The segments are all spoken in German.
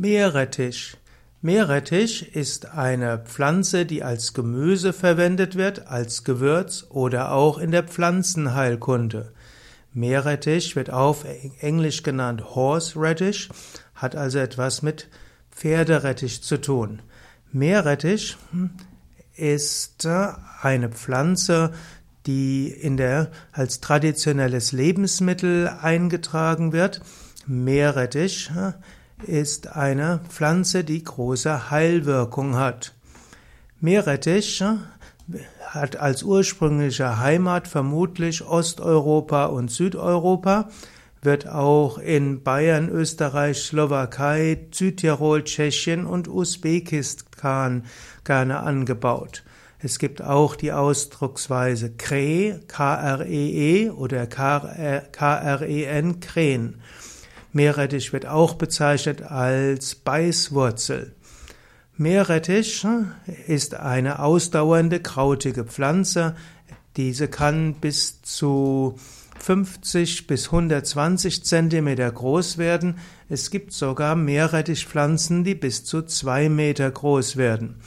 Meerrettich. Meerrettich ist eine Pflanze, die als Gemüse verwendet wird, als Gewürz oder auch in der Pflanzenheilkunde. Meerrettich wird auf Englisch genannt Horseradish, hat also etwas mit Pferderettich zu tun. Meerrettich hm, ist äh, eine Pflanze, die in der als traditionelles Lebensmittel eingetragen wird. Meerrettich hm, ist eine Pflanze, die große Heilwirkung hat. Meerrettich hat als ursprüngliche Heimat vermutlich Osteuropa und Südeuropa, wird auch in Bayern, Österreich, Slowakei, Südtirol, Tschechien und Usbekistan gerne angebaut. Es gibt auch die Ausdrucksweise Kre, K-R-E-E -E oder K-R-E-N, Kren. Meerrettich wird auch bezeichnet als Beißwurzel. Meerrettich ist eine ausdauernde krautige Pflanze. Diese kann bis zu 50 bis 120 Zentimeter groß werden. Es gibt sogar Meerrettichpflanzen, die bis zu zwei Meter groß werden.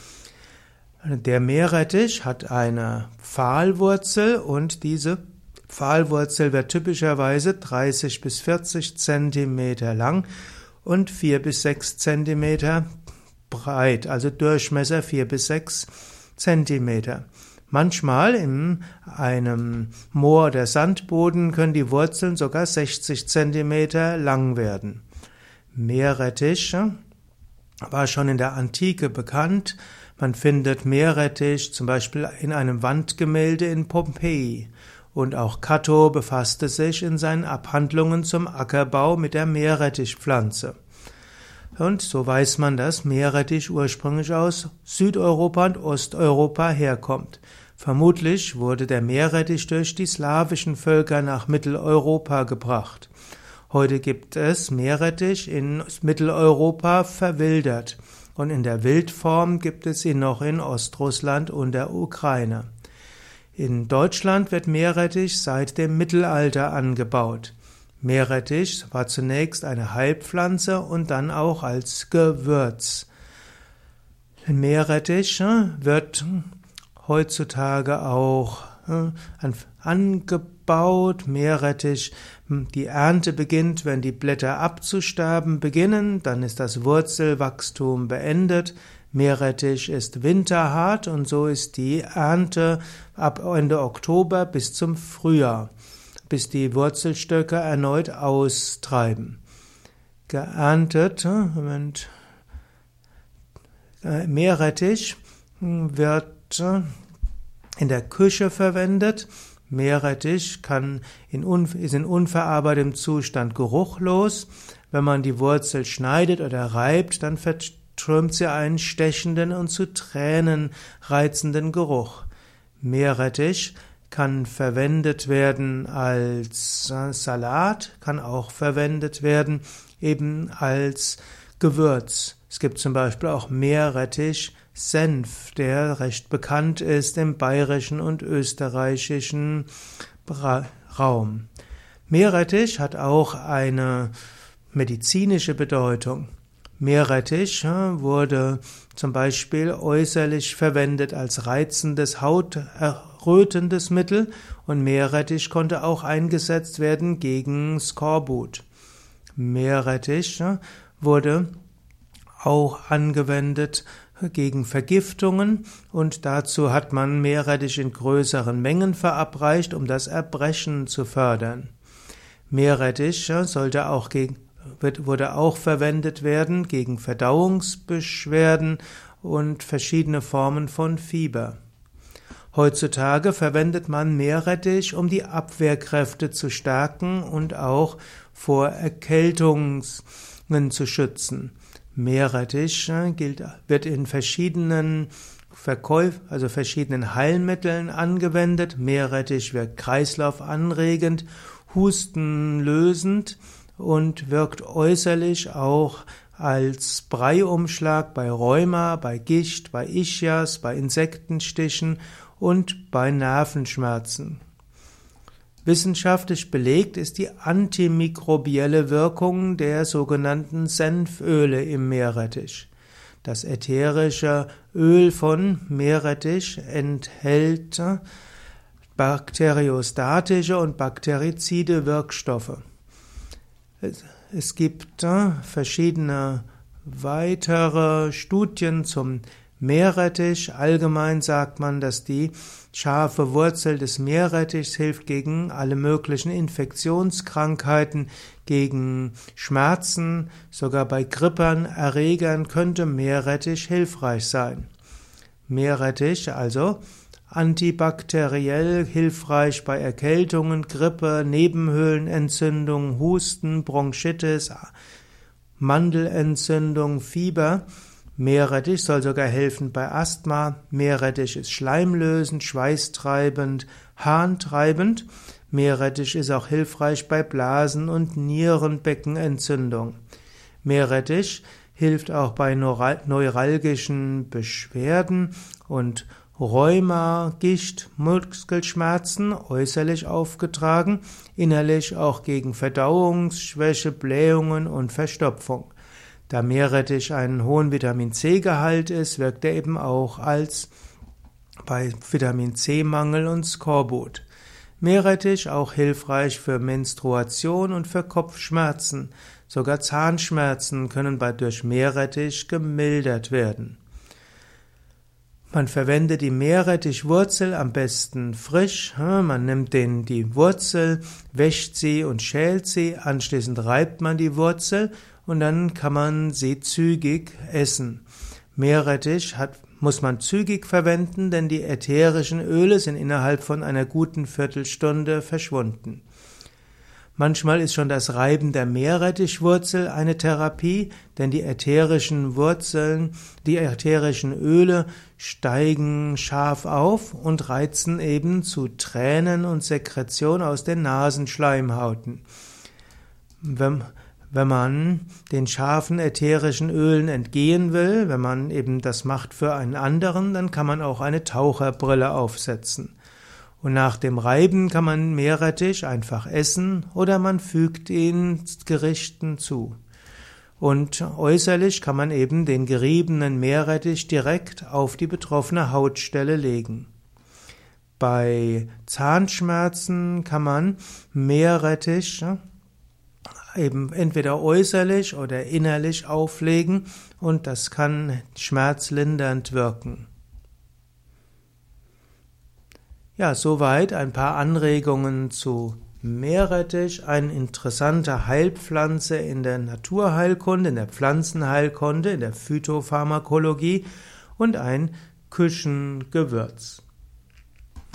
Der Meerrettich hat eine Pfahlwurzel und diese Pfahlwurzel wird typischerweise 30 bis 40 Zentimeter lang und 4 bis 6 Zentimeter breit, also Durchmesser 4 bis 6 Zentimeter. Manchmal in einem Moor oder Sandboden können die Wurzeln sogar 60 Zentimeter lang werden. Meerrettich war schon in der Antike bekannt. Man findet Meerrettich zum Beispiel in einem Wandgemälde in Pompeji und auch Cato befasste sich in seinen Abhandlungen zum Ackerbau mit der Meerrettichpflanze. Und so weiß man, dass Meerrettich ursprünglich aus Südeuropa und Osteuropa herkommt. Vermutlich wurde der Meerrettich durch die slawischen Völker nach Mitteleuropa gebracht. Heute gibt es Meerrettich in Mitteleuropa verwildert und in der Wildform gibt es ihn noch in Ostrussland und der Ukraine. In Deutschland wird Meerrettich seit dem Mittelalter angebaut. Meerrettich war zunächst eine Heilpflanze und dann auch als Gewürz. Meerrettich äh, wird heutzutage auch äh, angebaut. Meerrettich, hm, die Ernte beginnt, wenn die Blätter abzusterben beginnen, dann ist das Wurzelwachstum beendet. Meerrettich ist winterhart und so ist die Ernte ab Ende Oktober bis zum Frühjahr, bis die Wurzelstöcke erneut austreiben. Geerntet, Moment, äh, Meerrettich wird äh, in der Küche verwendet. Meerrettich kann in, ist in unverarbeitetem Zustand geruchlos. Wenn man die Wurzel schneidet oder reibt, dann strömt sie einen stechenden und zu Tränen reizenden Geruch. Meerrettich kann verwendet werden als Salat, kann auch verwendet werden eben als Gewürz. Es gibt zum Beispiel auch Meerrettich Senf, der recht bekannt ist im bayerischen und österreichischen Raum. Meerrettich hat auch eine medizinische Bedeutung. Meerrettich wurde zum Beispiel äußerlich verwendet als reizendes, hauterrötendes Mittel und Meerrettich konnte auch eingesetzt werden gegen Skorbut. Meerrettich wurde auch angewendet gegen Vergiftungen und dazu hat man Meerrettich in größeren Mengen verabreicht, um das Erbrechen zu fördern. Meerrettich sollte auch gegen wird, wurde auch verwendet werden gegen Verdauungsbeschwerden und verschiedene Formen von Fieber. Heutzutage verwendet man Meerrettich, um die Abwehrkräfte zu stärken und auch vor Erkältungen zu schützen. Meerrettich äh, gilt, wird in verschiedenen Verkäuf, also verschiedenen Heilmitteln angewendet. Meerrettich wirkt kreislaufanregend, hustenlösend und wirkt äußerlich auch als Breiumschlag bei Rheuma, bei Gicht, bei Ischias, bei Insektenstichen und bei Nervenschmerzen. Wissenschaftlich belegt ist die antimikrobielle Wirkung der sogenannten Senföle im Meerrettich. Das ätherische Öl von Meerrettich enthält bakteriostatische und bakterizide Wirkstoffe. Es gibt verschiedene weitere Studien zum Meerrettich. Allgemein sagt man, dass die scharfe Wurzel des Meerrettichs hilft gegen alle möglichen Infektionskrankheiten, gegen Schmerzen, sogar bei Grippern, Erregern könnte Meerrettich hilfreich sein. Meerrettich also antibakteriell hilfreich bei Erkältungen, Grippe, Nebenhöhlenentzündung, Husten, Bronchitis, Mandelentzündung, Fieber Meerrettich soll sogar helfen bei Asthma. Meerrettich ist schleimlösend, schweißtreibend, harntreibend. Meerrettich ist auch hilfreich bei Blasen- und Nierenbeckenentzündung. Meerrettich hilft auch bei neuralgischen Beschwerden und Rheuma, Gicht, Muskelschmerzen, äußerlich aufgetragen, innerlich auch gegen Verdauungsschwäche, Blähungen und Verstopfung. Da Meerrettich einen hohen Vitamin C-Gehalt ist, wirkt er eben auch als bei Vitamin C-Mangel und Skorbut. Meerrettich auch hilfreich für Menstruation und für Kopfschmerzen. Sogar Zahnschmerzen können bei durch Meerrettich gemildert werden. Man verwendet die Meerrettichwurzel am besten frisch. Man nimmt den, die Wurzel, wäscht sie und schält sie. Anschließend reibt man die Wurzel und dann kann man sie zügig essen. Meerrettich hat, muss man zügig verwenden, denn die ätherischen Öle sind innerhalb von einer guten Viertelstunde verschwunden. Manchmal ist schon das Reiben der Meerrettichwurzel eine Therapie, denn die ätherischen Wurzeln, die ätherischen Öle steigen scharf auf und reizen eben zu Tränen und Sekretion aus den Nasenschleimhauten. Wenn, wenn man den scharfen ätherischen Ölen entgehen will, wenn man eben das macht für einen anderen, dann kann man auch eine Taucherbrille aufsetzen. Und nach dem Reiben kann man Meerrettich einfach essen oder man fügt ihn Gerichten zu. Und äußerlich kann man eben den geriebenen Meerrettich direkt auf die betroffene Hautstelle legen. Bei Zahnschmerzen kann man Meerrettich eben entweder äußerlich oder innerlich auflegen und das kann schmerzlindernd wirken. Ja, soweit ein paar Anregungen zu Meerrettich, eine interessante Heilpflanze in der Naturheilkunde, in der Pflanzenheilkunde, in der Phytopharmakologie und ein Küchengewürz.